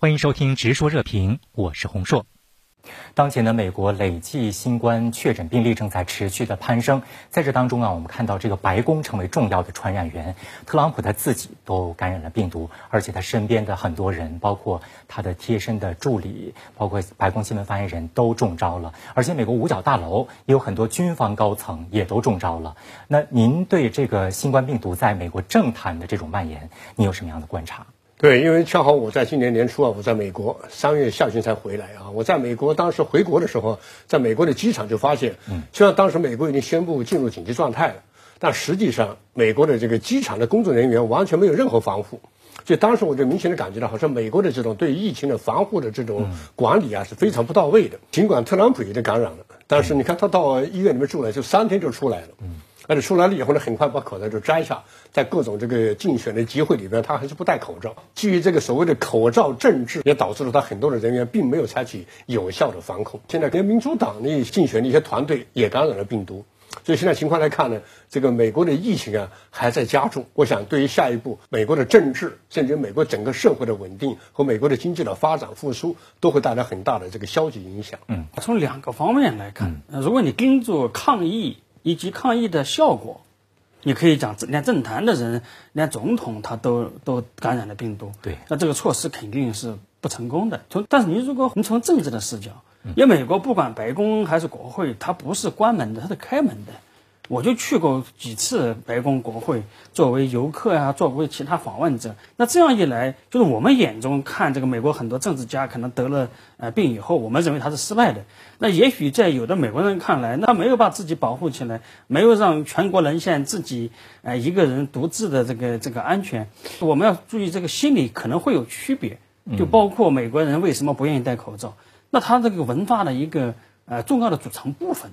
欢迎收听《直说热评》，我是洪硕。当前的美国累计新冠确诊病例正在持续的攀升，在这当中啊，我们看到这个白宫成为重要的传染源，特朗普他自己都感染了病毒，而且他身边的很多人，包括他的贴身的助理，包括白宫新闻发言人都中招了，而且美国五角大楼也有很多军方高层也都中招了。那您对这个新冠病毒在美国政坛的这种蔓延，你有什么样的观察？对，因为恰好我在今年年初啊，我在美国三月下旬才回来啊。我在美国当时回国的时候，在美国的机场就发现，嗯，虽然当时美国已经宣布进入紧急状态了，但实际上美国的这个机场的工作人员完全没有任何防护，所以当时我就明显的感觉到，好像美国的这种对疫情的防护的这种管理啊是非常不到位的。尽管特朗普已经感染了，但是你看他到医院里面住了，就三天就出来了。嗯。而且出来了以后呢，很快把口罩就摘下，在各种这个竞选的集会里边，他还是不戴口罩。基于这个所谓的口罩政治，也导致了他很多的人员并没有采取有效的防控。现在跟民主党的竞选的一些团队也感染了病毒，所以现在情况来看呢，这个美国的疫情啊还在加重。我想，对于下一步美国的政治，甚至美国整个社会的稳定和美国的经济的发展复苏，都会带来很大的这个消极影响。嗯，从两个方面来看，如果你跟着抗疫。以及抗疫的效果，你可以讲，连政坛的人，连总统他都都感染了病毒。对，那这个措施肯定是不成功的。从但是你如果你从政治的视角，因为美国不管白宫还是国会，它不是关门的，它是开门的。我就去过几次白宫国会，作为游客啊，作为其他访问者。那这样一来，就是我们眼中看这个美国很多政治家可能得了呃病以后，我们认为他是失败的。那也许在有的美国人看来，那没有把自己保护起来，没有让全国人现自己呃一个人独自的这个这个安全，我们要注意这个心理可能会有区别。就包括美国人为什么不愿意戴口罩，那他这个文化的一个呃重要的组成部分。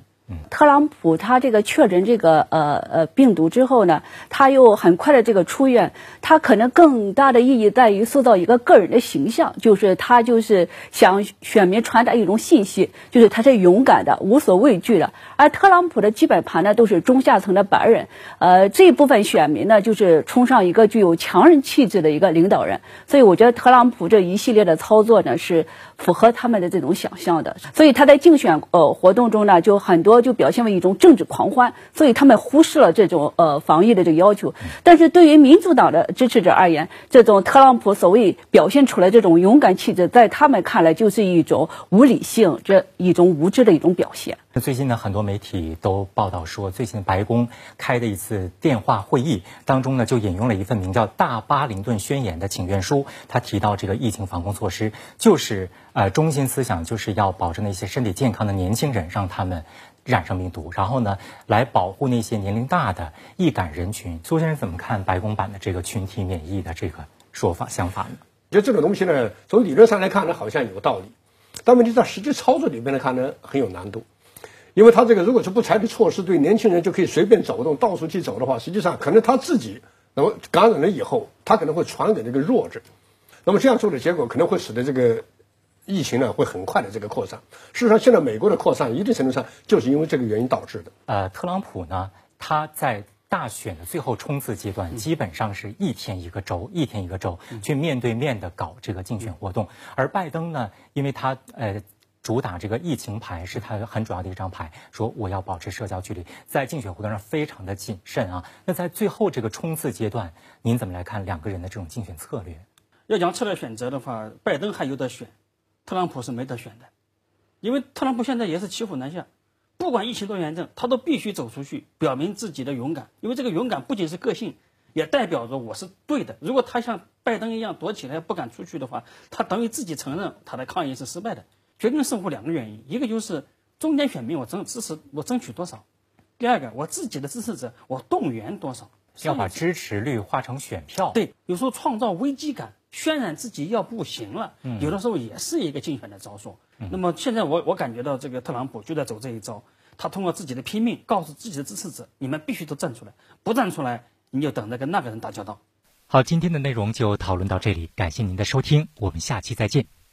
特朗普他这个确诊这个呃呃病毒之后呢，他又很快的这个出院，他可能更大的意义在于塑造一个个人的形象，就是他就是想选民传达一种信息，就是他是勇敢的、无所畏惧的。而特朗普的基本盘呢都是中下层的白人，呃这一部分选民呢就是崇尚一个具有强人气质的一个领导人，所以我觉得特朗普这一系列的操作呢是符合他们的这种想象的，所以他在竞选呃活动中呢就很多。就表现为一种政治狂欢，所以他们忽视了这种呃防疫的这个要求。但是对于民主党的支持者而言，这种特朗普所谓表现出来这种勇敢气质，在他们看来就是一种无理性，这一种无知的一种表现。那最近呢，很多媒体都报道说，最近白宫开的一次电话会议当中呢，就引用了一份名叫《大巴林顿宣言》的请愿书，他提到这个疫情防控措施就是呃中心思想就是要保证那些身体健康的年轻人，让他们。染上病毒，然后呢，来保护那些年龄大的易感人群。苏先生怎么看白宫版的这个群体免疫的这个说法想法呢？我觉得这个东西呢，从理论上来看呢，好像有道理，但问题在实际操作里面来看呢，很有难度。因为他这个如果是不采取措施，对年轻人就可以随便走动、到处去走的话，实际上可能他自己那么感染了以后，他可能会传给这个弱者。那么这样做的结果，可能会使得这个。疫情呢会很快的这个扩散。事实上，现在美国的扩散一定程度上就是因为这个原因导致的。呃，特朗普呢，他在大选的最后冲刺阶段，基本上是一天一个州，一天一个州去面对面的搞这个竞选活动。而拜登呢，因为他呃主打这个疫情牌是他很主要的一张牌，说我要保持社交距离，在竞选活动上非常的谨慎啊。那在最后这个冲刺阶段，您怎么来看两个人的这种竞选策略？要讲策略选择的话，拜登还有得选。特朗普是没得选的，因为特朗普现在也是骑虎难下，不管疫情多严重，他都必须走出去，表明自己的勇敢。因为这个勇敢不仅是个性，也代表着我是对的。如果他像拜登一样躲起来不敢出去的话，他等于自己承认他的抗议是失败的。决定胜负两个原因，一个就是中间选民我争支持我争取多少，第二个我自己的支持者我动员多少，要把支持率化成选票。对，有时候创造危机感。渲染自己要不行了，有的时候也是一个竞选的招数。那么现在我我感觉到这个特朗普就在走这一招，他通过自己的拼命告诉自己的支持者，你们必须都站出来，不站出来你就等着跟那个人打交道。好，今天的内容就讨论到这里，感谢您的收听，我们下期再见。